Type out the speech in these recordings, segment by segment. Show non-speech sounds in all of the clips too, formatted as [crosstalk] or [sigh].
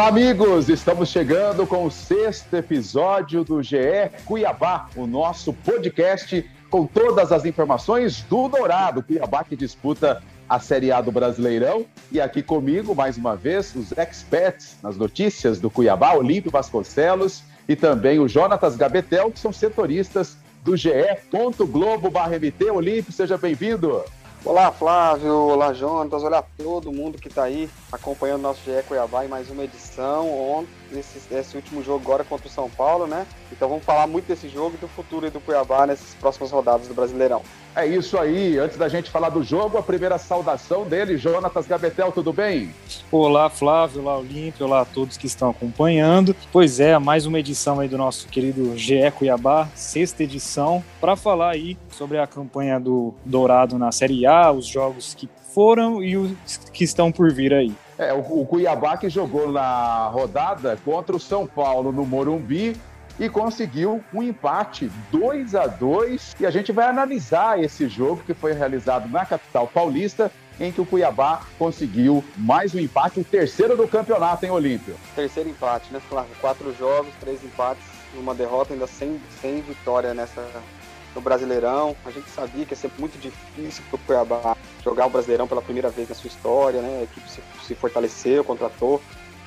Olá, amigos! Estamos chegando com o sexto episódio do GE Cuiabá, o nosso podcast com todas as informações do Dourado, Cuiabá que disputa a Série A do Brasileirão. E aqui comigo, mais uma vez, os experts nas notícias do Cuiabá, Olímpio Vasconcelos e também o Jonatas Gabetel, que são setoristas do GE. Globo/MT. Olímpio, seja bem-vindo. Olá, Flávio. Olá, Jonatas. Olá, todo mundo que está aí acompanhando nosso GE Cuiabá em mais uma edição. Ontem, esse, esse, último jogo agora contra o São Paulo, né? Então vamos falar muito desse jogo e do futuro do Cuiabá nessas próximas rodadas do Brasileirão. É isso aí. Antes da gente falar do jogo, a primeira saudação dele, Jonatas Gabetel, tudo bem? Olá, Flávio, olá, Olímpio, olá a todos que estão acompanhando. Pois é, mais uma edição aí do nosso querido GE Cuiabá, sexta edição, para falar aí sobre a campanha do Dourado na Série A, os jogos que foram e os que estão por vir aí. É, o, o Cuiabá que jogou na rodada contra o São Paulo no Morumbi e conseguiu um empate 2 a 2 e a gente vai analisar esse jogo que foi realizado na capital paulista em que o Cuiabá conseguiu mais um empate, o terceiro do campeonato em Olímpio. Terceiro empate, né, Flávio? Quatro jogos, três empates, uma derrota, ainda sem, sem vitória nessa, no Brasileirão. A gente sabia que ia ser muito difícil para o Cuiabá jogar o Brasileirão pela primeira vez na sua história, né? A equipe se, se fortaleceu, contratou,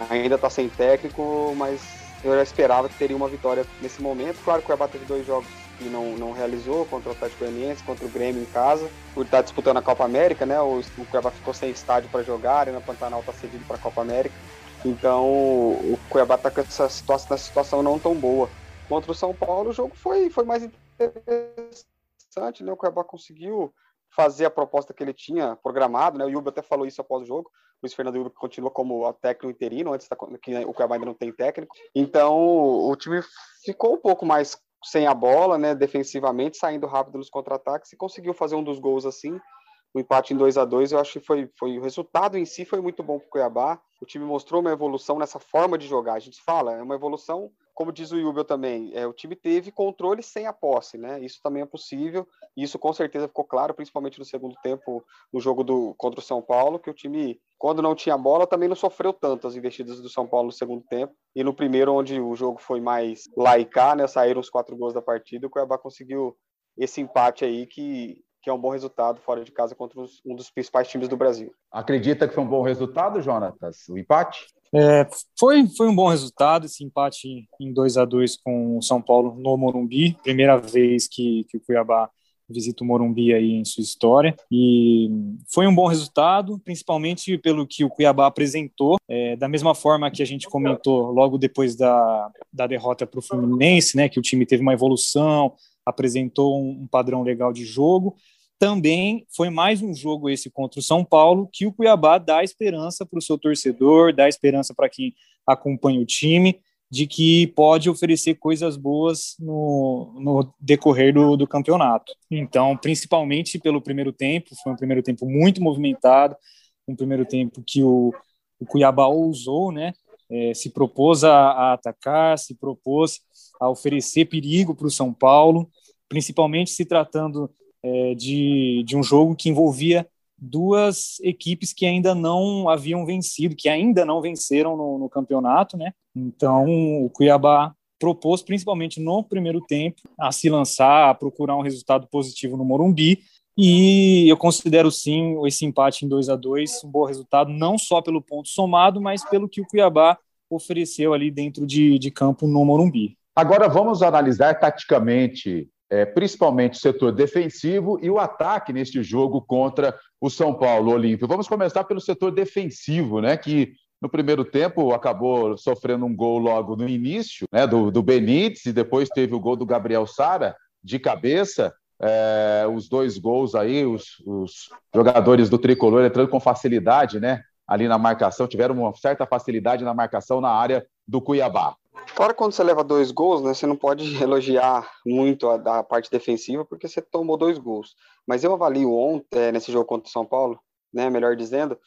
ainda está sem técnico, mas eu já esperava que teria uma vitória nesse momento. Claro que o Cuiabá teve dois jogos que não, não realizou, contra o Atlético Goianiense, contra o Grêmio em casa, por estar disputando a Copa América, né? O, o Cuiabá ficou sem estádio para jogar, e na Pantanal está cedido para a Copa América. Então o Cuiabá está com essa situação, essa situação não tão boa. Contra o São Paulo, o jogo foi, foi mais interessante, né? O Cuiabá conseguiu fazer a proposta que ele tinha programado, né? O Yuba até falou isso após o jogo. O Luiz Fernando Yuba continua como técnico interino, antes da, que o Cuiabá ainda não tem técnico. Então, o time ficou um pouco mais sem a bola, né? Defensivamente, saindo rápido nos contra-ataques e conseguiu fazer um dos gols assim. O empate em 2 a 2 eu acho que foi, foi o resultado em si foi muito bom para o Cuiabá. O time mostrou uma evolução nessa forma de jogar. A gente fala, é uma evolução como diz o Yubel também, é, o time teve controle sem a posse, né? Isso também é possível. E isso com certeza ficou claro, principalmente no segundo tempo, no jogo do contra o São Paulo, que o time, quando não tinha bola, também não sofreu tanto as investidas do São Paulo no segundo tempo. E no primeiro, onde o jogo foi mais laicar, né? Saíram os quatro gols da partida, o Cuiabá conseguiu esse empate aí que, que é um bom resultado fora de casa contra os, um dos principais times do Brasil. Acredita que foi um bom resultado, Jonatas? O empate? É, foi, foi um bom resultado esse empate em 2 a 2 com o São Paulo no Morumbi, primeira vez que, que o Cuiabá visita o Morumbi aí em sua história e foi um bom resultado, principalmente pelo que o Cuiabá apresentou, é, da mesma forma que a gente comentou logo depois da, da derrota para o Fluminense, né, que o time teve uma evolução, apresentou um, um padrão legal de jogo, também foi mais um jogo esse contra o São Paulo que o Cuiabá dá esperança para o seu torcedor, dá esperança para quem acompanha o time de que pode oferecer coisas boas no, no decorrer do, do, campeonato. Então, principalmente pelo primeiro tempo, foi um primeiro tempo muito movimentado, um primeiro tempo que o, o Cuiabá ousou, né? É, se propôs a, a, atacar, se propôs a oferecer perigo para o São Paulo, principalmente se tratando é, de, de um jogo que envolvia duas equipes que ainda não haviam vencido, que ainda não venceram no, no campeonato, né? Então o Cuiabá propôs, principalmente no primeiro tempo, a se lançar, a procurar um resultado positivo no Morumbi. E eu considero sim esse empate em 2 a 2 um bom resultado, não só pelo ponto somado, mas pelo que o Cuiabá ofereceu ali dentro de, de campo no Morumbi. Agora vamos analisar taticamente é, principalmente o setor defensivo e o ataque neste jogo contra o São Paulo Olímpio. Vamos começar pelo setor defensivo, né, que no primeiro tempo acabou sofrendo um gol logo no início, né, do, do Benítez, e depois teve o gol do Gabriel Sara de cabeça. É, os dois gols aí, os, os, jogadores do tricolor entrando com facilidade, né? Ali na marcação, tiveram uma certa facilidade na marcação na área do Cuiabá. Claro, quando você leva dois gols, né, você não pode [laughs] elogiar muito a, a parte defensiva, porque você tomou dois gols. Mas eu avalio ontem, é, nesse jogo contra o São Paulo, né, melhor dizendo,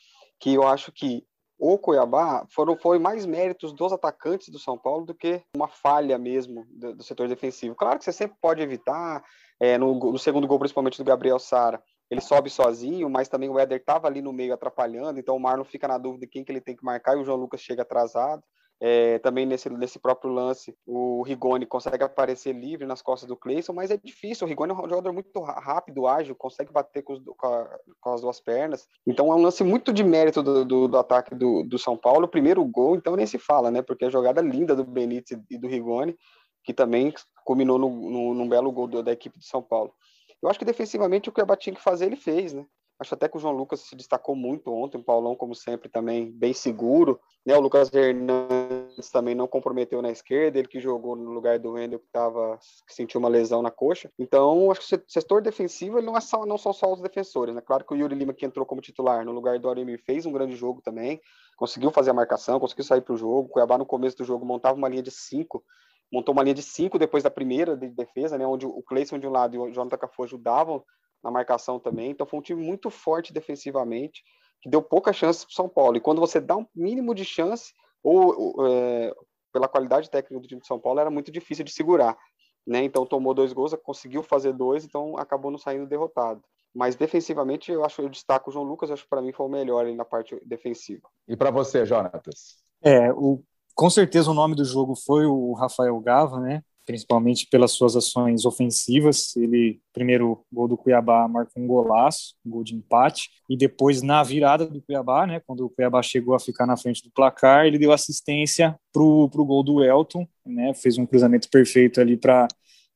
que eu acho que o Cuiabá foram, foi mais méritos dos atacantes do São Paulo do que uma falha mesmo do, do setor defensivo. Claro que você sempre pode evitar, é, no, no, segundo gol, principalmente do Gabriel Sara, ele sobe sozinho, mas também o Éder estava ali no meio atrapalhando, então o Marlon fica na dúvida de quem que ele tem que marcar e o João Lucas chega atrasado. É, também nesse, nesse próprio lance, o Rigoni consegue aparecer livre nas costas do Cleison, mas é difícil. O Rigoni é um jogador muito rápido, ágil, consegue bater com, os, com, a, com as duas pernas. Então é um lance muito de mérito do, do, do ataque do, do, São Paulo. Primeiro gol, então nem se fala, né? Porque a jogada linda do Benítez e do Rigoni, que também culminou no, no, num belo gol da equipe de São Paulo. Eu acho que defensivamente o que o Cuiabá tinha que fazer, ele fez, né? Acho até que o João Lucas se destacou muito ontem, o Paulão, como sempre, também bem seguro. Né? O Lucas Hernandes também não comprometeu na esquerda, ele que jogou no lugar do Wendel, que, tava, que sentiu uma lesão na coxa. Então, acho que o setor defensivo ele não, é só, não são só os defensores. Né? Claro que o Yuri Lima, que entrou como titular no lugar do Arimir, fez um grande jogo também, conseguiu fazer a marcação, conseguiu sair para o jogo. O Cuiabá, no começo do jogo, montava uma linha de cinco montou uma linha de cinco depois da primeira de defesa, né, onde o Cleison de um lado e o Jonathan Cafu ajudavam na marcação também. Então foi um time muito forte defensivamente, que deu pouca chance para o São Paulo. E quando você dá um mínimo de chance, ou é, pela qualidade técnica do time de São Paulo, era muito difícil de segurar. Né? Então tomou dois gols, conseguiu fazer dois, então acabou não saindo derrotado. Mas defensivamente, eu acho eu destaco o João Lucas, acho que para mim foi o melhor na parte defensiva. E para você, Jonatas? É, o, com certeza o nome do jogo foi o Rafael Gava, né? Principalmente pelas suas ações ofensivas. Ele, primeiro gol do Cuiabá, marcou um golaço, um gol de empate, e depois na virada do Cuiabá, né, quando o Cuiabá chegou a ficar na frente do placar, ele deu assistência pro, pro gol do Elton, né, fez um cruzamento perfeito ali para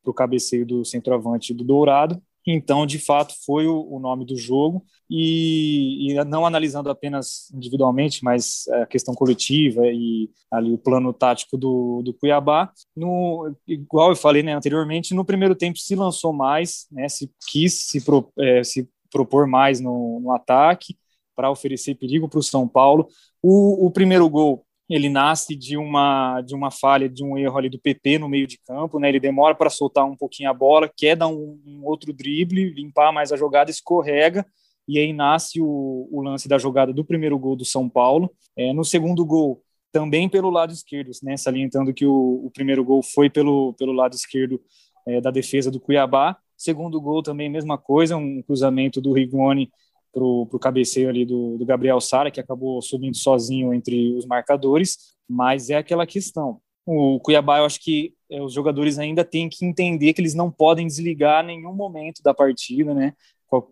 o cabeceio do centroavante do Dourado, então, de fato, foi o, o nome do jogo. E, e, não analisando apenas individualmente, mas a questão coletiva e ali o plano tático do, do Cuiabá, no, igual eu falei né, anteriormente, no primeiro tempo se lançou mais, né, se quis se, pro, é, se propor mais no, no ataque para oferecer perigo para o São Paulo. O primeiro gol ele nasce de uma de uma falha, de um erro ali do PP no meio de campo, né? Ele demora para soltar um pouquinho a bola, quer dar um, um, outro drible, limpar mais a jogada, escorrega e aí nasce o, o lance da jogada do primeiro gol do São Paulo. É, no segundo gol, também pelo lado esquerdo, né? Salientando que o, o primeiro gol foi pelo pelo lado esquerdo é, da defesa do Cuiabá. Segundo gol também mesma coisa, um cruzamento do Rigoni para o cabeceio ali do, do Gabriel Sara, que acabou subindo sozinho entre os marcadores, mas é aquela questão. O Cuiabá, eu acho que é, os jogadores ainda têm que entender que eles não podem desligar nenhum momento da partida, né?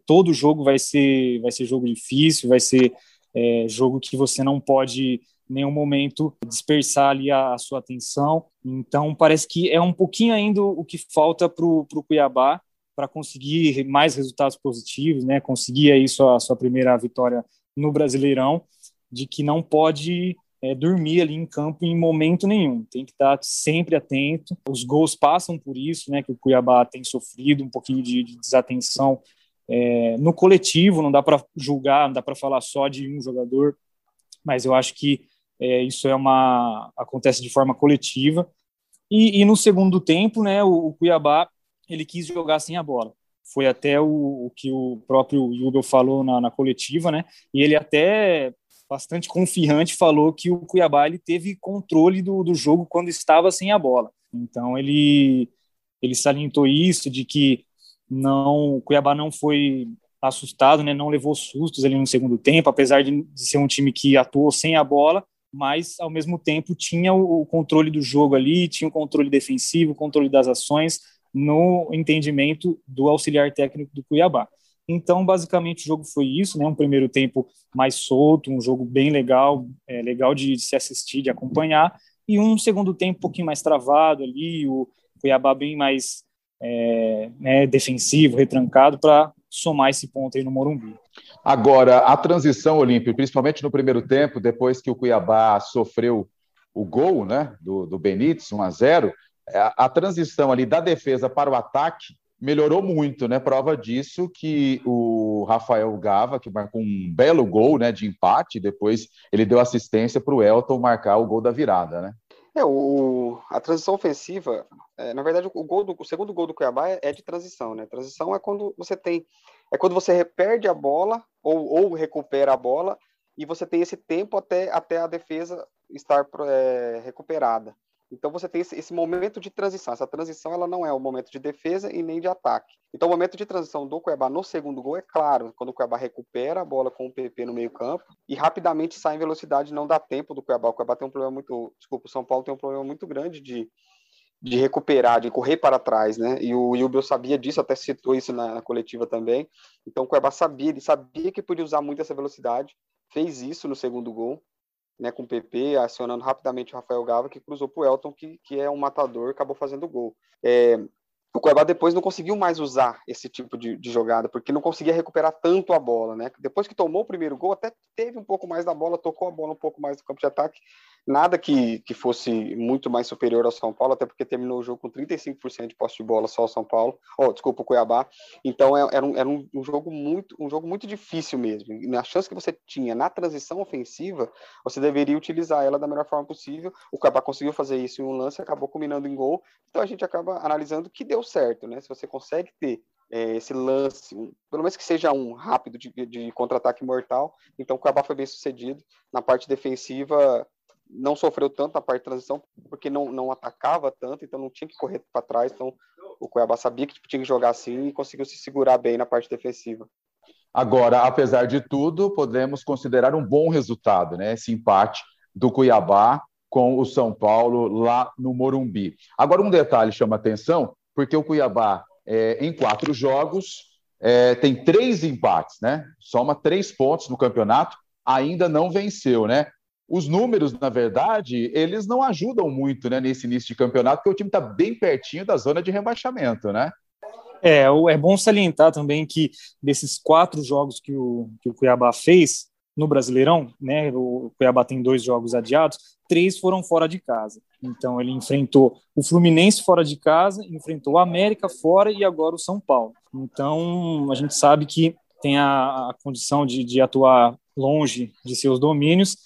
Todo jogo vai ser, vai ser jogo difícil, vai ser é, jogo que você não pode nenhum momento dispersar ali a, a, sua atenção. Então, parece que é um pouquinho ainda o que falta para o Cuiabá para conseguir mais resultados positivos, né? Conseguir aí sua, sua primeira vitória no Brasileirão, de que não pode é, dormir ali em campo em momento nenhum. Tem que estar sempre atento. Os gols passam por isso, né? Que o Cuiabá tem sofrido um pouquinho de, de desatenção é, no coletivo. Não dá para julgar, não dá para falar só de um jogador, mas eu acho que é, isso é uma acontece de forma coletiva. E, e no segundo tempo, né? O, o Cuiabá ele quis jogar sem a bola. Foi até o, o que o próprio Jubel falou na, na, coletiva, né? E ele até bastante confiante falou que o Cuiabá ele teve controle do, do jogo quando estava sem a bola. Então ele ele salientou isso de que não o Cuiabá não foi assustado, né? Não levou sustos ali no segundo tempo, apesar de, de ser um time que atuou sem a bola, mas ao mesmo tempo tinha o, o controle do jogo ali, tinha o controle defensivo, o controle das ações no entendimento do auxiliar técnico do Cuiabá. Então, basicamente, o jogo foi isso, né? Um primeiro tempo mais solto, um jogo bem legal, é, legal de, de, se assistir, de acompanhar, e um segundo tempo um pouquinho mais travado ali, o Cuiabá bem mais é, né, defensivo, retrancado, para somar esse ponto aí no Morumbi. Agora, a transição, Olímpio, principalmente no primeiro tempo, depois que o Cuiabá sofreu o gol né, do, do Benítez, 1 a 0 a, a transição ali da defesa para o ataque melhorou muito, né? Prova disso que o Rafael Gava, que marcou um belo gol né, de empate, depois ele deu assistência para o Elton marcar o gol da virada, né? É, o, a transição ofensiva, é, na verdade, o, gol do, o segundo gol do Cuiabá é, é, de transição, né? Transição é quando você tem, é quando você perde a bola ou, ou recupera a bola e você tem esse tempo até, até a defesa estar é, recuperada. Então você tem esse, esse, momento de transição. Essa transição ela não é o momento de defesa e nem de ataque. Então o momento de transição do Cuiabá no segundo gol é claro, quando o Cuiabá recupera a bola com o PP no meio campo e rapidamente sai em velocidade, não dá tempo do Cuiabá. O Cuiabá tem um problema muito, desculpa, o São Paulo tem um problema muito grande de, de recuperar, de correr para trás, né? E o Yubel sabia disso, até citou isso na, na coletiva também. Então o Cuiabá sabia, ele sabia que podia usar muito essa velocidade, fez isso no segundo gol né, com o PP, acionando rapidamente o Rafael Gava, que cruzou para o Elton, que, que é um matador, acabou fazendo gol. É, o Cuiabá depois não conseguiu mais usar esse tipo de, de, jogada, porque não conseguia recuperar tanto a bola, né? Depois que tomou o primeiro gol, até teve um pouco mais da bola, tocou a bola um pouco mais do campo de ataque, nada que, que fosse muito mais superior ao São Paulo, até porque terminou o jogo com 35% de posse de bola só o São Paulo, oh, desculpa, o Cuiabá. Então é, era, um, era um, jogo muito, um jogo muito difícil mesmo. E na chance que você tinha na transição ofensiva, você deveria utilizar ela da melhor forma possível. O Cuiabá conseguiu fazer isso em um lance, acabou combinando em gol. Então a gente acaba analisando que deu certo, né? Se você consegue ter é, esse lance, pelo menos que seja um rápido de, de contra-ataque mortal. Então o Cuiabá foi bem sucedido. Na parte defensiva, não sofreu tanto na parte de transição, porque não, não atacava tanto, então não tinha que correr para trás. Então o Cuiabá sabia que tinha que jogar assim e conseguiu se segurar bem na parte defensiva. Agora, apesar de tudo, podemos considerar um bom resultado, né? Esse empate do Cuiabá com o São Paulo lá no Morumbi. Agora, um detalhe chama atenção, porque o Cuiabá, é, em quatro jogos, é, tem três empates, né? Soma três pontos no campeonato, ainda não venceu, né? Os números, na verdade, eles não ajudam muito né, nesse início de campeonato, porque o time está bem pertinho da zona de rebaixamento, né? É, é bom salientar também que desses quatro jogos que o, que o Cuiabá fez no Brasileirão, né, o Cuiabá tem dois jogos adiados, três foram fora de casa. Então ele enfrentou o Fluminense fora de casa, enfrentou o América fora e agora o São Paulo. Então a gente sabe que tem a, a condição de, de atuar longe de seus domínios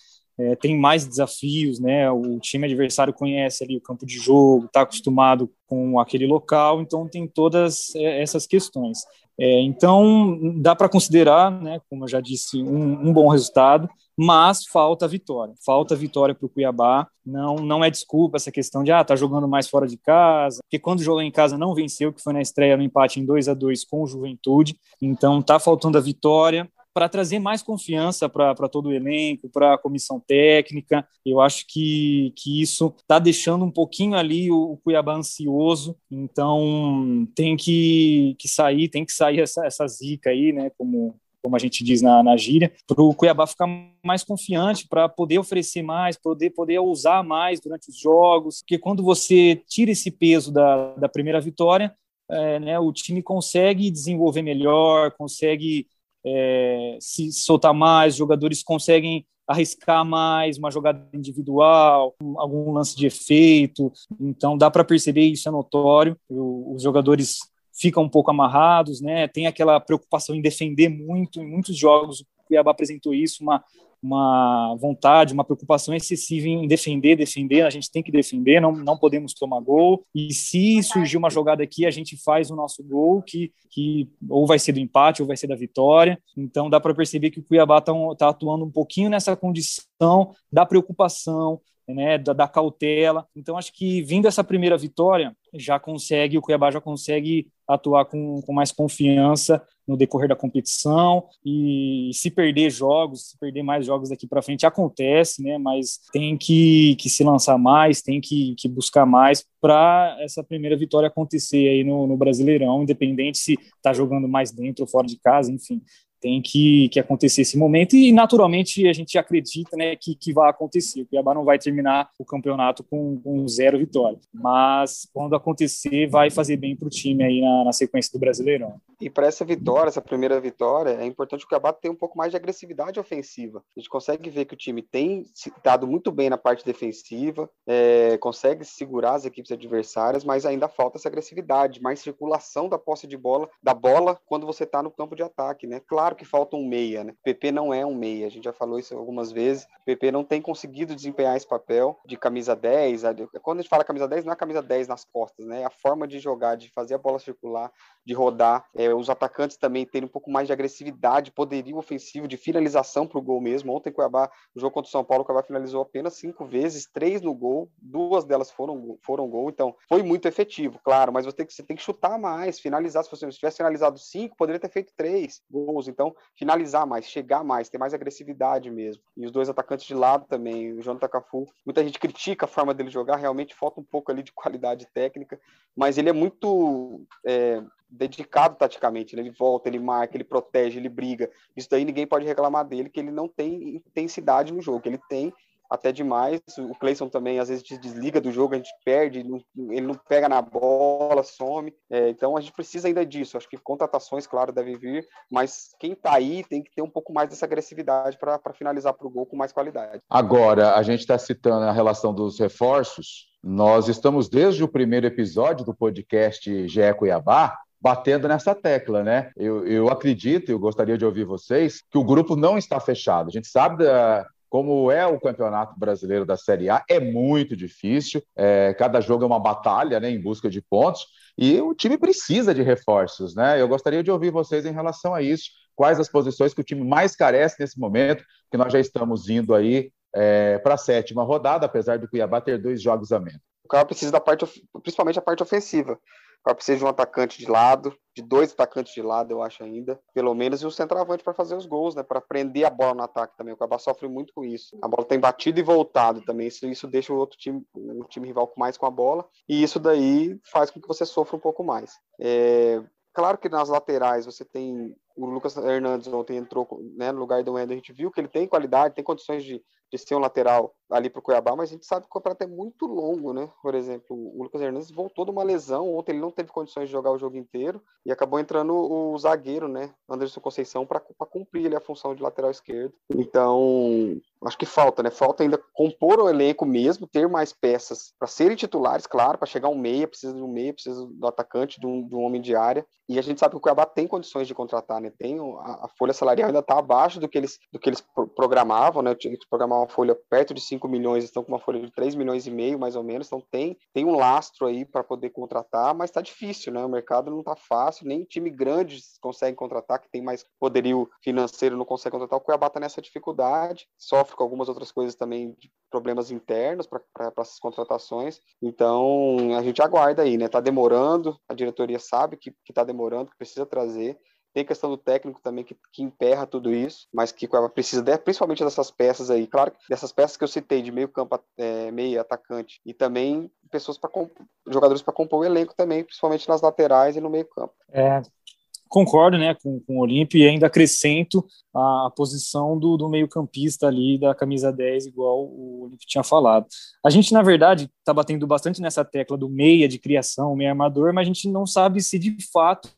é, tem mais desafios, né? O time adversário conhece ali o campo de jogo, está acostumado com aquele local, então tem todas é, essas questões. É, então dá para considerar, né? Como eu já disse, um, um bom resultado, mas falta vitória. Falta vitória para o Cuiabá. Não, não é desculpa essa questão de ah, tá jogando mais fora de casa, porque quando jogou em casa não venceu, que foi na estreia no empate em 2 a 2 com o Juventude. Então tá faltando a vitória para trazer mais confiança para todo o elenco, para a comissão técnica. Eu acho que, que isso está deixando um pouquinho ali o, o, Cuiabá ansioso, então tem que, que sair, tem que sair essa, essa zica aí, né? Como, como a gente diz na, na gíria, para o Cuiabá ficar mais confiante, para poder oferecer mais, poder poder usar mais durante os jogos, porque quando você tira esse peso da, da primeira vitória, é, né, o time consegue desenvolver melhor, consegue é, se soltar mais, jogadores conseguem arriscar mais uma jogada individual, algum lance de efeito. Então dá para perceber isso é notório. os jogadores ficam um pouco amarrados, né? Tem aquela preocupação em defender muito. Em muitos jogos o Cuiabá apresentou isso, uma uma vontade, uma preocupação excessiva em defender, defender, a gente tem que defender, não, não podemos tomar gol, e se surgir uma jogada aqui, a gente faz o nosso gol, que, que ou vai ser do empate ou vai ser da vitória, então dá para perceber que o Cuiabá está tá atuando um pouquinho nessa condição da preocupação, né, da, da, cautela. Então, acho que vindo essa primeira vitória, já consegue, o Cuiabá já consegue atuar com, com mais confiança no decorrer da competição e se perder jogos, se perder mais jogos daqui para frente, acontece, né? Mas tem que, que se lançar mais, tem que, que buscar mais para essa primeira vitória acontecer aí no, no Brasileirão, independente se está jogando mais dentro ou fora de casa, enfim tem que, que acontecer esse momento e naturalmente a gente acredita né, que, que vai acontecer. O Cuiabá não vai terminar o campeonato com, com zero vitória, mas quando acontecer vai fazer bem para o time aí na, na, sequência do Brasileirão. E para essa vitória, essa primeira vitória, é importante o Cuiabá ter um pouco mais de agressividade ofensiva. A gente consegue ver que o time tem dado muito bem na parte defensiva, é, consegue segurar as equipes adversárias, mas ainda falta essa agressividade, mais circulação da posse de bola, da bola quando você está no campo de ataque, né? Claro que falta um meia, né? O PP não é um meia, a gente já falou isso algumas vezes. O PP não tem conseguido desempenhar esse papel de camisa 10. Quando a gente fala camisa 10, não é camisa 10 nas costas, né? É a forma de jogar, de fazer a bola circular, de rodar. É, os atacantes também terem um pouco mais de agressividade, poderio ofensivo, de finalização para o gol mesmo. Ontem, Cuiabá, o jogo contra o São Paulo, o Cuiabá finalizou apenas cinco vezes, três no gol, duas delas foram, foram gol, então foi muito efetivo, claro, mas você tem que, você tem que chutar mais, finalizar. Se você tivesse finalizado cinco, poderia ter feito três gols. Então, finalizar mais, chegar mais, ter mais agressividade mesmo. E os dois atacantes de lado também, o Jonathan Cafu, muita gente critica a forma dele jogar, realmente falta um pouco ali de qualidade técnica, mas ele é muito é, dedicado taticamente, né? ele volta, ele marca, ele protege, ele briga. Isso daí ninguém pode reclamar dele, que ele não tem intensidade no jogo, ele tem até demais. O Cleison também às vezes desliga do jogo, a gente perde, ele não pega na bola, some. É, então a gente precisa ainda disso. Acho que contratações, claro, devem vir, mas quem está aí tem que ter um pouco mais dessa agressividade para finalizar para o gol com mais qualidade. Agora, a gente está citando a relação dos reforços. Nós estamos desde o primeiro episódio do podcast GE Cuiabá batendo nessa tecla, né? Eu, eu acredito, eu gostaria de ouvir vocês, que o grupo não está fechado. A gente sabe da, como é o campeonato brasileiro da Série A, é muito difícil. É, cada jogo é uma batalha né, em busca de pontos e o time precisa de reforços. Né? Eu gostaria de ouvir vocês em relação a isso. Quais as posições que o time mais carece nesse momento, que nós já estamos indo aí é, para a sétima rodada, apesar do Cuiabá ter dois jogos a menos. O cara precisa da parte, principalmente a parte ofensiva. Cara precisa de um atacante de lado, de dois atacantes de lado, eu acho ainda, pelo menos, e o centroavante para fazer os gols, né? Para prender a bola no ataque também. O Cuiabá sofre muito com isso. A bola tem batido e voltado também. Isso, isso deixa o outro time, o time rival mais com a bola, e isso daí faz com que você sofra um pouco mais. É, Claro que nas laterais você tem o Lucas Hernandes ontem entrou né, no lugar do Wendel, a gente viu que ele tem qualidade, tem condições de, de ser um lateral ali para o Cuiabá, mas a gente sabe que o campeonato é muito longo, né? Por exemplo, o Lucas Hernandes voltou de uma lesão, ontem ele não teve condições de jogar o jogo inteiro e acabou entrando o, zagueiro, né? Anderson Conceição, para cumprir ali, a função de lateral esquerdo. Então, acho que falta, né? Falta ainda compor o elenco mesmo, ter mais peças para serem titulares, claro, para chegar um meia, precisa de um meia, precisa do atacante, de um, de um homem de área. E a gente sabe que o Cuiabá tem condições de contratar, né? Tem a, a folha salarial ainda está abaixo do que eles, do que eles programavam, né? Tinha que programar uma folha perto de 5 milhões, estão com uma folha de 3 milhões e meio, mais ou menos. Então tem, tem um lastro aí para poder contratar, mas está difícil, né? O mercado não está fácil, nem time grande consegue contratar, que tem mais poderio financeiro, não consegue contratar. O Cuiabá está nessa dificuldade, sofre com algumas outras coisas também de problemas internos para essas contratações. Então a gente aguarda aí, né? Está demorando, a diretoria sabe que está demorando, que precisa trazer. Tem questão do técnico também que, que emperra tudo isso, mas que Cuiabá precisa de, principalmente dessas peças aí. Claro, dessas peças que eu citei, de meio campo, é, meio atacante, e também pessoas para jogadores para compor o elenco também, principalmente nas laterais e no meio campo. É, concordo né, com, com o Olímpio e ainda acrescento a, posição do, do meio-campista ali da camisa 10, igual o Olímpio tinha falado. A gente, na verdade, está batendo bastante nessa tecla do meia de criação, meia armador, mas a gente não sabe se de fato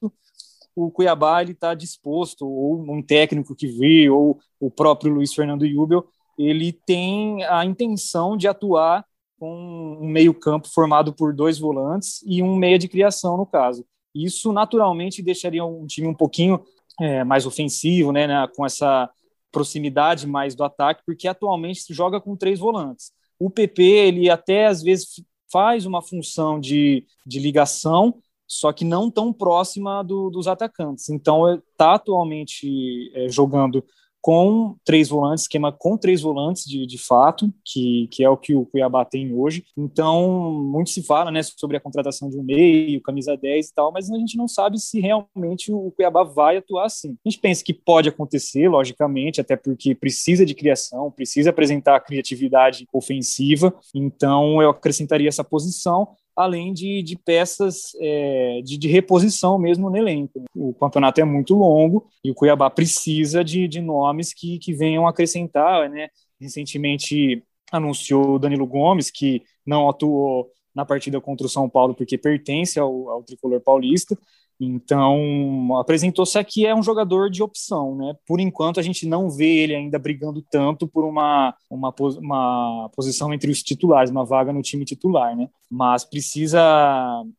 o Cuiabá ele está disposto, ou um técnico que vê, ou o próprio Luiz Fernando Jubel, ele tem a intenção de atuar com um meio-campo formado por dois volantes e um meia de criação, no caso. Isso naturalmente deixaria um time um pouquinho é, mais ofensivo, né, né, com essa proximidade mais do ataque, porque atualmente se joga com três volantes. O PP, ele até às vezes faz uma função de, de ligação, só que não tão próxima do, dos atacantes. Então, está atualmente é, jogando com três volantes, esquema com três volantes de, de fato, que, que é o que o Cuiabá tem hoje. Então, muito se fala né, sobre a contratação de um meio, camisa 10 e tal, mas a gente não sabe se realmente o Cuiabá vai atuar assim. A gente pensa que pode acontecer, logicamente, até porque precisa de criação, precisa apresentar criatividade ofensiva, então eu acrescentaria essa posição além de, de peças é, de, de, reposição mesmo no elenco. O campeonato é muito longo e o Cuiabá precisa de, de nomes que, que venham acrescentar. Né? Recentemente anunciou o Danilo Gomes, que não atuou na partida contra o São Paulo porque pertence ao, ao tricolor paulista, Então, apresentou-se aqui é um jogador de opção, né? Por enquanto, a gente não vê ele ainda brigando tanto por uma, uma, uma posição entre os titulares, uma vaga no time titular, né? Mas precisa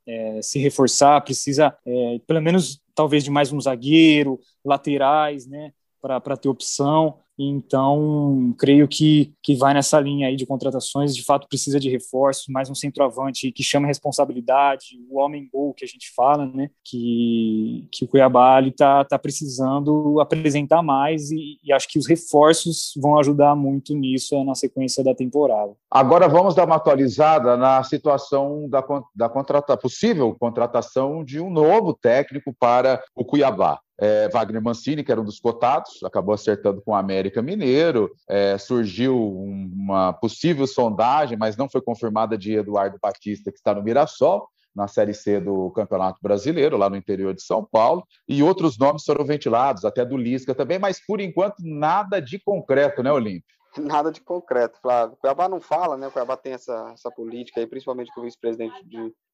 é, se reforçar, precisa, é, pelo menos, talvez de mais um zagueiro, laterais, né? Para ter opção. Então, creio que, que vai nessa linha aí de contratações. De fato, precisa de reforços, mais um centroavante que chama responsabilidade, o homem-gol que a gente fala, né? Que, que o Cuiabá está tá precisando apresentar mais e, e, acho que os reforços vão ajudar muito nisso na sequência da temporada. Agora vamos dar uma atualizada na situação da, da contrata, possível contratação de um novo técnico para o Cuiabá. É, Wagner Mancini, que era um dos cotados, acabou acertando com o América Mineiro. É, surgiu uma possível sondagem, mas não foi confirmada de Eduardo Batista, que está no Mirassol, na Série C do Campeonato Brasileiro, lá no interior de São Paulo. E outros nomes foram ventilados, até do Lisca também, mas por enquanto nada de concreto, né, Olímpio? [laughs] Nada de concreto, Flávio. O Cuiabá não fala, né? O Cuiabá tem essa, essa política aí, principalmente com o vice-presidente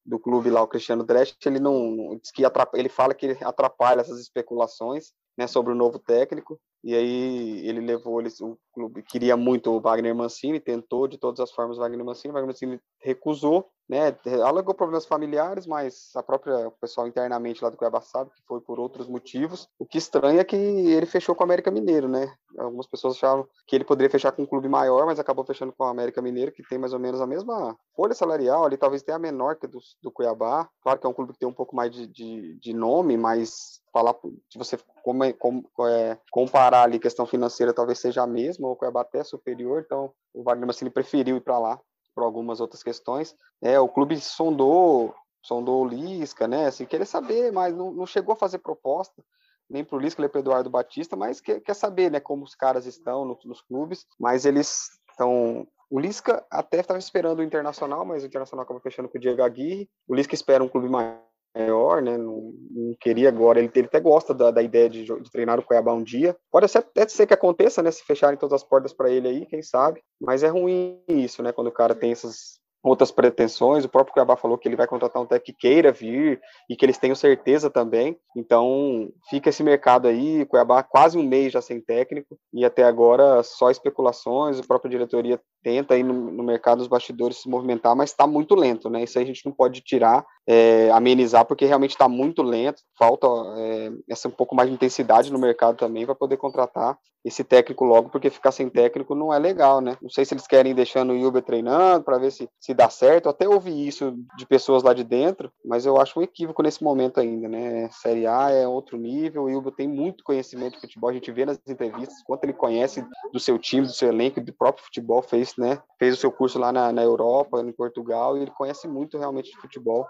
do clube lá, o Cristiano Dresch, ele não, diz que ele fala que ele atrapalha essas especulações, né, sobre o novo técnico. E aí ele levou eles, o clube queria muito o Wagner Mancini, tentou de todas as formas o Wagner Mancini, o Wagner Mancini recusou, né, alegou problemas familiares, mas a própria o pessoal internamente lá do Cuiabá sabe que foi por outros motivos. O que estranha é que ele fechou com o América Mineiro, né? Algumas pessoas achavam que ele poderia fechar com um clube maior, mas acabou fechando com o América Mineiro, que tem mais ou menos a mesma folha salarial, ali talvez tenha a menor que do, do Cuiabá. Claro que é um clube que tem um pouco mais de, de, de nome, mas falar se você como, como, é, comparar ali questão financeira talvez seja a mesma ou o Cuiabá até superior então o Wagner Mancini preferiu ir para lá por algumas outras questões é o clube sondou sondou o Lisca né assim querer saber mas não, não chegou a fazer proposta nem para o Lisca nem para Eduardo Batista mas quer, quer saber né como os caras estão no, nos clubes mas eles estão o Lisca até estava esperando o Internacional, mas o Internacional acabou fechando com o Diego Aguirre. O Lisca espera um clube maior maior, né? Não, não, queria agora. Ele, ele até gosta da, da ideia de, de, treinar o Cuiabá um dia. Pode até ser que aconteça, né? Se fecharem todas as portas para ele aí, quem sabe. Mas é ruim isso, né? Quando o cara tem essas outras pretensões. O próprio Cuiabá falou que ele vai contratar um técnico que queira vir e que eles tenham certeza também. Então, fica esse mercado aí. Cuiabá quase um mês já sem técnico e até agora só especulações. A própria diretoria tenta aí no, no mercado dos bastidores se movimentar, mas está muito lento, né? Isso aí a gente não pode tirar, é, amenizar, porque realmente está muito lento. Falta é, essa um pouco mais de intensidade no mercado também para poder contratar esse técnico logo, porque ficar sem técnico não é legal, né? Não sei se eles querem deixando o Uber treinando para ver se, se dá certo. até ouvi isso de pessoas lá de dentro, mas eu acho um equívoco nesse momento ainda, né? Série A é outro nível, o Uber tem muito conhecimento de futebol, a gente vê nas entrevistas quanto ele conhece do seu time, do seu elenco, do próprio futebol, fez, né? Fez o seu curso lá na, na Europa, em Portugal, e ele conhece muito realmente de futebol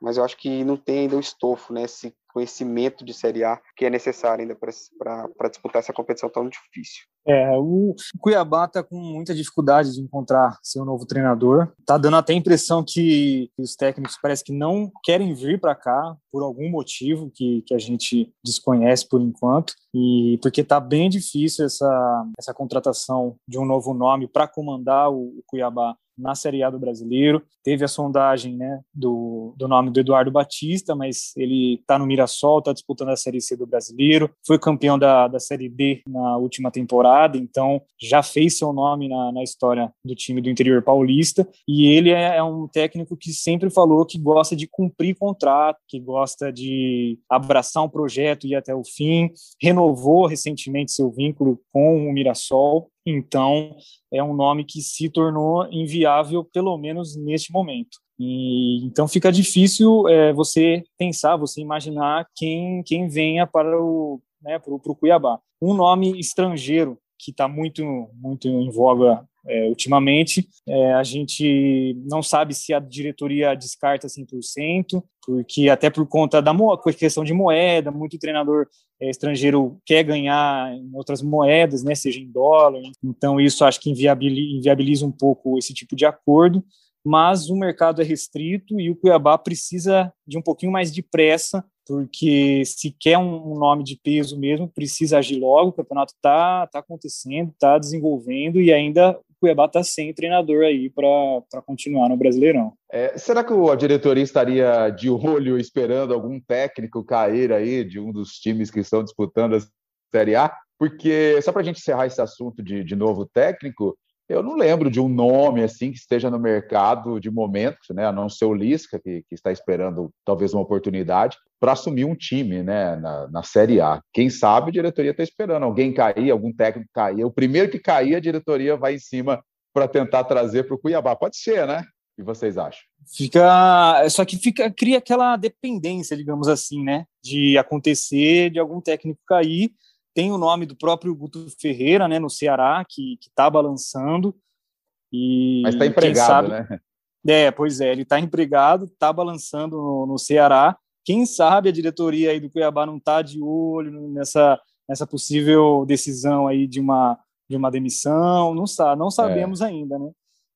mas eu acho que não tem ainda o estofo, né, conhecimento de Série A que é necessário ainda para disputar essa competição tão difícil. É, o Cuiabá está com muita dificuldade de encontrar seu novo treinador. Tá dando até a impressão que os técnicos parece que não querem vir para cá por algum motivo que, que a gente desconhece por enquanto. E porque tá bem difícil essa, essa contratação de um novo nome para comandar o, o Cuiabá na Série A do Brasileiro. Teve a sondagem né, do, do nome do Eduardo Batista, mas ele está no Mirassol, está disputando a Série C do Brasileiro, foi campeão da, da Série D na última temporada, então já fez seu nome na, na história do time do interior paulista. E ele é, é um técnico que sempre falou que gosta de cumprir contrato, que gosta de abraçar um projeto e ir até o fim. Renovou recentemente seu vínculo com o Mirassol então, é um nome que se tornou inviável, pelo menos neste momento. E, então, fica difícil é, você pensar, você imaginar quem, quem venha para o, né, para o Cuiabá. Um nome estrangeiro que está muito, muito em voga é, ultimamente. É, a gente não sabe se a diretoria descarta 100%, porque até por conta da questão de moeda, muito treinador é, estrangeiro quer ganhar em outras moedas, né, seja em dólar. Então, isso acho que inviabiliza, inviabiliza um pouco esse tipo de acordo. Mas o mercado é restrito e o Cuiabá precisa de um pouquinho mais de pressa porque se quer um nome de peso mesmo, precisa agir logo, o campeonato está tá acontecendo, está desenvolvendo e ainda Cuiabá está sem treinador aí para continuar no Brasileirão. É, será que a diretoria estaria de olho esperando algum técnico cair aí de um dos times que estão disputando a Série A? Porque, só para a gente encerrar esse assunto de, de novo técnico, eu não lembro de um nome assim que esteja no mercado de momento, né? A não ser o Lisca, que, que está esperando talvez uma oportunidade para assumir um time, né? Na, na Série A. Quem sabe a diretoria está esperando alguém cair, algum técnico cair. O primeiro que cair, a diretoria vai em cima para tentar trazer para o Cuiabá. Pode ser, né? O que vocês acham? Fica, só que fica cria aquela dependência, digamos assim, né? De acontecer, de algum técnico cair tem o nome do próprio Guto Ferreira, né, no Ceará, que está balançando. E Mas está empregado, sabe, né? É, pois é, ele está empregado, está balançando no, no, Ceará. Quem sabe a diretoria aí do Cuiabá não está de olho nessa, nessa possível decisão aí de uma, de uma demissão? Não, sabe, não sabemos é. ainda, né?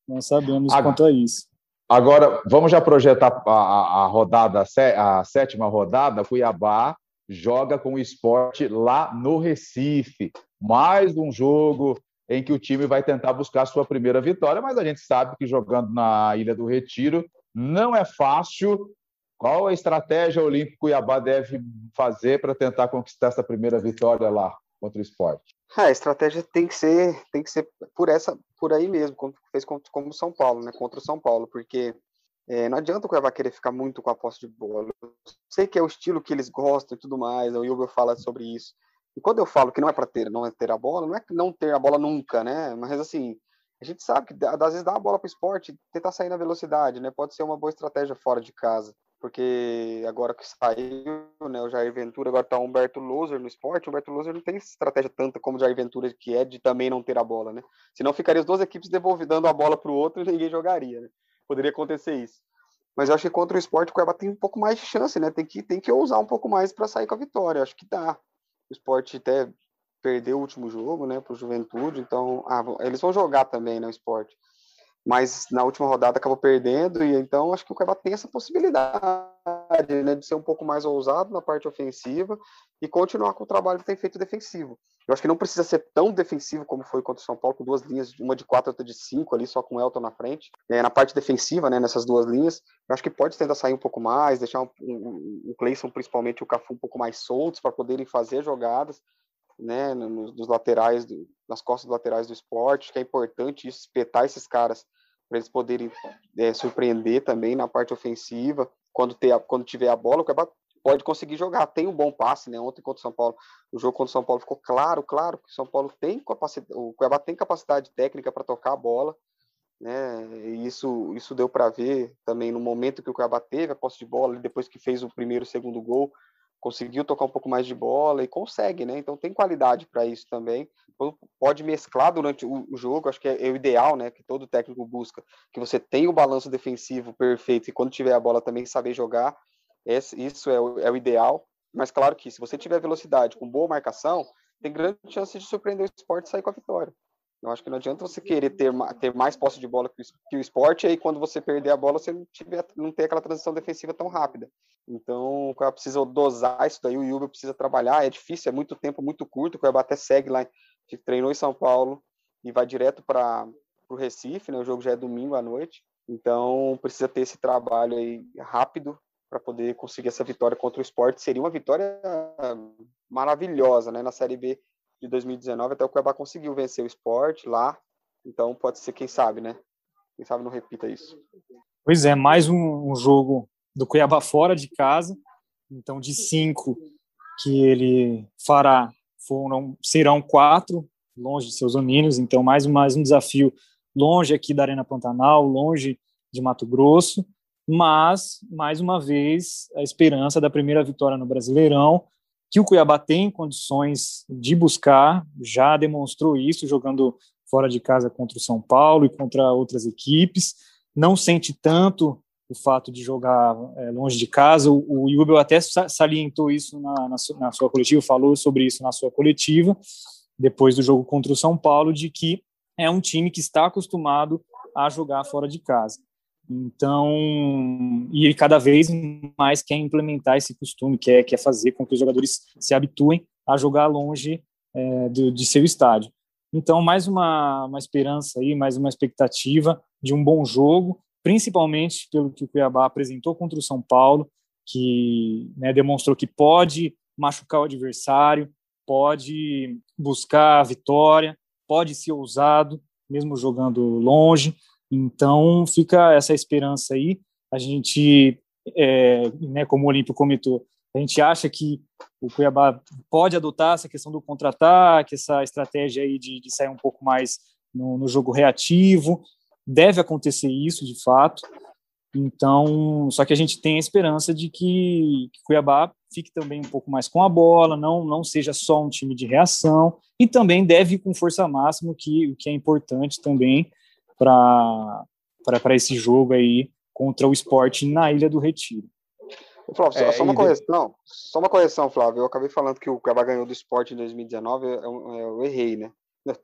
Não sabemos agora, quanto a isso. Agora, vamos já projetar a, a, a rodada, a sétima rodada, Cuiabá joga com o esporte lá no Recife. Mais um jogo em que o time vai tentar buscar sua primeira vitória, mas a gente sabe que jogando na Ilha do Retiro não é fácil. Qual a estratégia Olímpico Cuiabá deve fazer para tentar conquistar essa primeira vitória lá contra o esporte? É, a estratégia tem que ser, tem que ser por essa, por aí mesmo, como fez como São Paulo, né? Contra o São Paulo, porque é, não adianta o Cuiabá querer ficar muito com a posse de bola. Eu sei que é o estilo que eles gostam e tudo mais, o Hugo fala sobre isso. E quando eu falo que não é para ter, não é ter a bola, não é não ter a bola nunca, né? Mas assim, a gente sabe que às vezes dá a bola para o esporte, tentar sair na velocidade, né? Pode ser uma boa estratégia fora de casa. Porque agora que saiu, né, o Jair Ventura, agora tá o Humberto Loser no esporte, o Humberto Loser não tem estratégia tanta como o Jair Ventura, que é de também não ter a bola, né? Senão ficaria as duas equipes devolvendo a bola para o outro e ninguém jogaria, né? Poderia acontecer isso. Mas eu acho que contra o esporte o Cuiabá tem um pouco mais de chance, né? Tem que, tem que ousar um pouco mais para sair com a vitória. Eu acho que dá. O esporte até perdeu o último jogo, né, para o Juventude, então ah, eles vão jogar também, né, esporte mas na última rodada acabou perdendo, e então acho que o Cuiabá tem essa possibilidade né, de ser um pouco mais ousado na parte ofensiva e continuar com o trabalho que tem feito defensivo. Eu acho que não precisa ser tão defensivo como foi contra o São Paulo, com duas linhas, uma de quatro, outra de cinco ali, só com o Elton na frente. É, na parte defensiva, né, nessas duas linhas, eu acho que pode tentar sair um pouco mais, deixar um, um, um Cleison, principalmente o Cafu, um pouco mais soltos para poderem fazer jogadas né, nos, nos laterais, do, nas costas laterais do esporte, que é importante isso, espetar esses caras para eles poderem é, surpreender também na parte ofensiva, quando, ter a, quando tiver a bola, o Cuiabá pode conseguir jogar, tem um bom passe, né, ontem contra o São Paulo, o jogo contra o São Paulo ficou claro, claro, que o São Paulo tem capacidade, o Cuiabá tem capacidade técnica para tocar a bola, né, e isso, isso deu para ver também no momento que o Cuiabá teve a posse de bola, depois que fez o primeiro e segundo gol, conseguiu tocar um pouco mais de bola e consegue, né? Então tem qualidade para isso também. Pode mesclar durante o jogo, acho que é, é, o ideal, né? Que todo técnico busca, que você tenha o balanço defensivo perfeito e quando tiver a bola também saber jogar. Esse, isso é o, é o ideal. Mas claro que se você tiver velocidade com boa marcação, tem grande chance de surpreender o esporte e sair com a vitória. Eu acho que não adianta você querer ter, ter mais posse de bola que o esporte, e aí quando você perder a bola, você não, tiver, não ter aquela transição defensiva tão rápida. Então, o Cuiabá precisa dosar isso daí, o Yuba precisa trabalhar, é difícil, é muito tempo, muito curto, o Cuiabá até segue lá, treinou em São Paulo e vai direto para o Recife, né? o jogo já é domingo à noite, então precisa ter esse trabalho aí rápido para poder conseguir essa vitória contra o esporte. Seria uma vitória maravilhosa né? na Série B de 2019, até o Cuiabá conseguiu vencer o esporte lá, então pode ser, quem sabe, né? Quem sabe não repita isso. Pois é, mais um, um jogo do Cuiabá fora de casa, então de cinco que ele fará, foram, serão quatro longe de seus domínios, então mais, mais um desafio longe aqui da Arena Pantanal, longe de Mato Grosso, mas, mais uma vez, a esperança da primeira vitória no Brasileirão, que o Cuiabá tem condições de buscar, já demonstrou isso jogando fora de casa contra o São Paulo e contra outras equipes. Não sente tanto o fato de jogar é, longe de casa. O, o até salientou isso na, na, na, sua coletiva, falou sobre isso na sua coletiva, depois do jogo contra o São Paulo, de que é um time que está acostumado a jogar fora de casa. Então, e cada vez mais quer implementar esse costume, quer, quer fazer com que os jogadores se habituem a jogar longe é, de, de seu estádio. Então, mais uma, uma esperança aí, mais uma expectativa de um bom jogo, principalmente pelo que o Cuiabá apresentou contra o São Paulo, que né, demonstrou que pode machucar o adversário, pode buscar a vitória, pode ser ousado, mesmo jogando longe. Então, fica essa esperança aí. A gente, é, né, como o Olímpio comentou, a gente acha que o Cuiabá pode adotar essa questão do contra-ataque, essa estratégia aí de, de, sair um pouco mais no, no jogo reativo. Deve acontecer isso, de fato. Então, só que a gente tem a esperança de que, que Cuiabá fique também um pouco mais com a bola, não, não seja só um time de reação, e também deve ir com força máxima, que, o que é importante também para esse jogo aí contra o esporte na Ilha do Retiro. Flávio, só, é, só uma correção, só uma correção, Flávio. Eu acabei falando que o Cuiabá ganhou do esporte em 2019, eu, eu errei, né?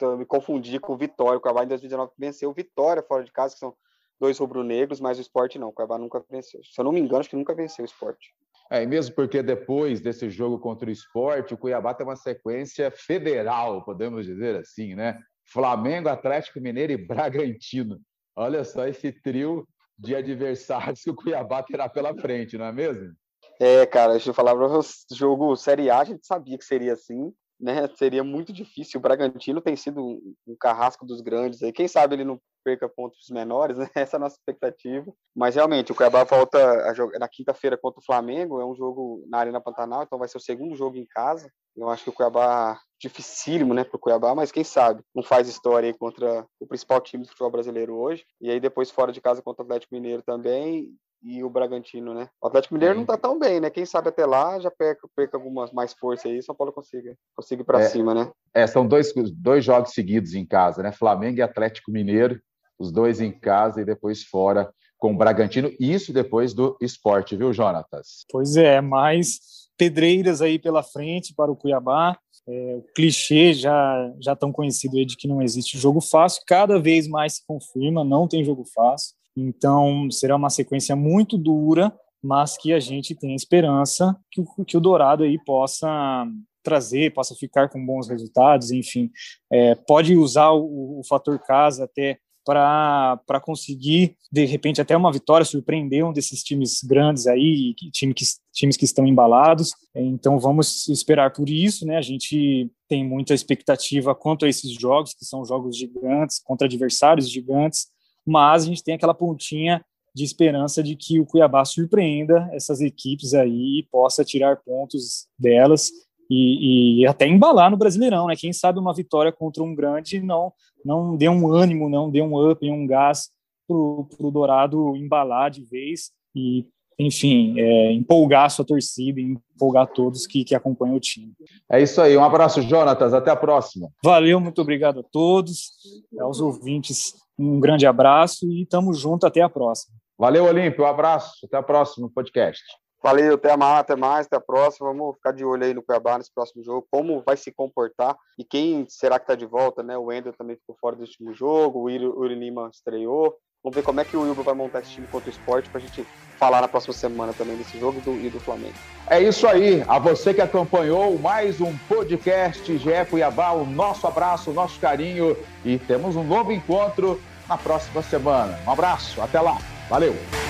Eu me confundi com o Vitória. O Cuiabá em 2019 venceu o Vitória fora de casa, que são dois rubro-negros, mas o esporte não. O Cuiabá nunca venceu. Se eu não me engano, acho que nunca venceu o esporte. É, e mesmo porque depois desse jogo contra o esporte, o Cuiabá tem uma sequência federal, podemos dizer assim, né? Flamengo, Atlético Mineiro e Bragantino. Olha só esse trio de adversários que o Cuiabá terá pela frente, não é mesmo? É, cara, deixa eu falar para você, jogo Série A, a gente sabia que seria assim né, seria muito difícil. O Bragantino tem sido um, carrasco dos grandes aí. Quem sabe ele não perca pontos menores, [laughs] né? Essa é a nossa expectativa. Mas realmente, o Cuiabá volta a jogar na quinta-feira contra o Flamengo. É um jogo na Arena Pantanal, então vai ser o segundo jogo em casa. Eu acho que o Cuiabá dificílimo, né, para o Cuiabá, mas quem sabe não faz história aí contra o principal time do futebol brasileiro hoje. E aí depois fora de casa contra o Atlético Mineiro também e o Bragantino, né? O Atlético Mineiro é. não tá tão bem, né? Quem sabe até lá já perca, perca algumas mais força aí, São Paulo consiga, consiga ir para é, cima, né? É, são dois, dois jogos seguidos em casa, né? Flamengo e Atlético Mineiro, os dois em casa e depois fora com o Bragantino, isso depois do esporte, viu, Jonatas? Pois é, mais pedreiras aí pela frente para o Cuiabá. É, o clichê já, já tão conhecido aí de que não existe jogo fácil, cada vez mais se confirma, não tem jogo fácil. Então, será uma sequência muito dura, mas que a gente tem esperança que o, que o Dourado aí possa trazer, possa ficar com bons resultados, enfim, é, pode usar o, o fator casa até para conseguir, de repente, até uma vitória, surpreender um desses times grandes aí, time que, times que estão embalados. Então, vamos esperar por isso, né? A gente tem muita expectativa quanto a esses jogos, que são jogos gigantes, contra adversários gigantes, mas a gente tem aquela pontinha de esperança de que o Cuiabá surpreenda essas equipes aí e possa tirar pontos delas e, e, até embalar no Brasileirão, né? Quem sabe uma vitória contra um grande não não dê um ânimo, não dê um up, um gás para o Dourado embalar de vez e, enfim, é, empolgar a sua torcida e empolgar todos que, que acompanham o time. É isso aí. Um abraço, Jonatas. Até a próxima. Valeu, muito obrigado a todos, aos ouvintes um grande abraço e estamos juntos até a próxima. Valeu, Olímpio. Um abraço. Até a próxima podcast. Valeu, até mais, até mais, até a próxima. Vamos ficar de olho aí no Cuiabá nesse próximo jogo, como vai se comportar e quem será que está de volta, né? O Wendel também ficou fora desse último jogo, o Uri Lima estreou. Vamos ver como é que o Wilber vai montar esse time contra o esporte para a gente falar na próxima semana também desse jogo do, e do Flamengo. É isso aí. A você que acompanhou mais um podcast GE Cuiabá, o nosso abraço, o nosso carinho e temos um novo encontro na próxima semana. Um abraço, até lá. Valeu!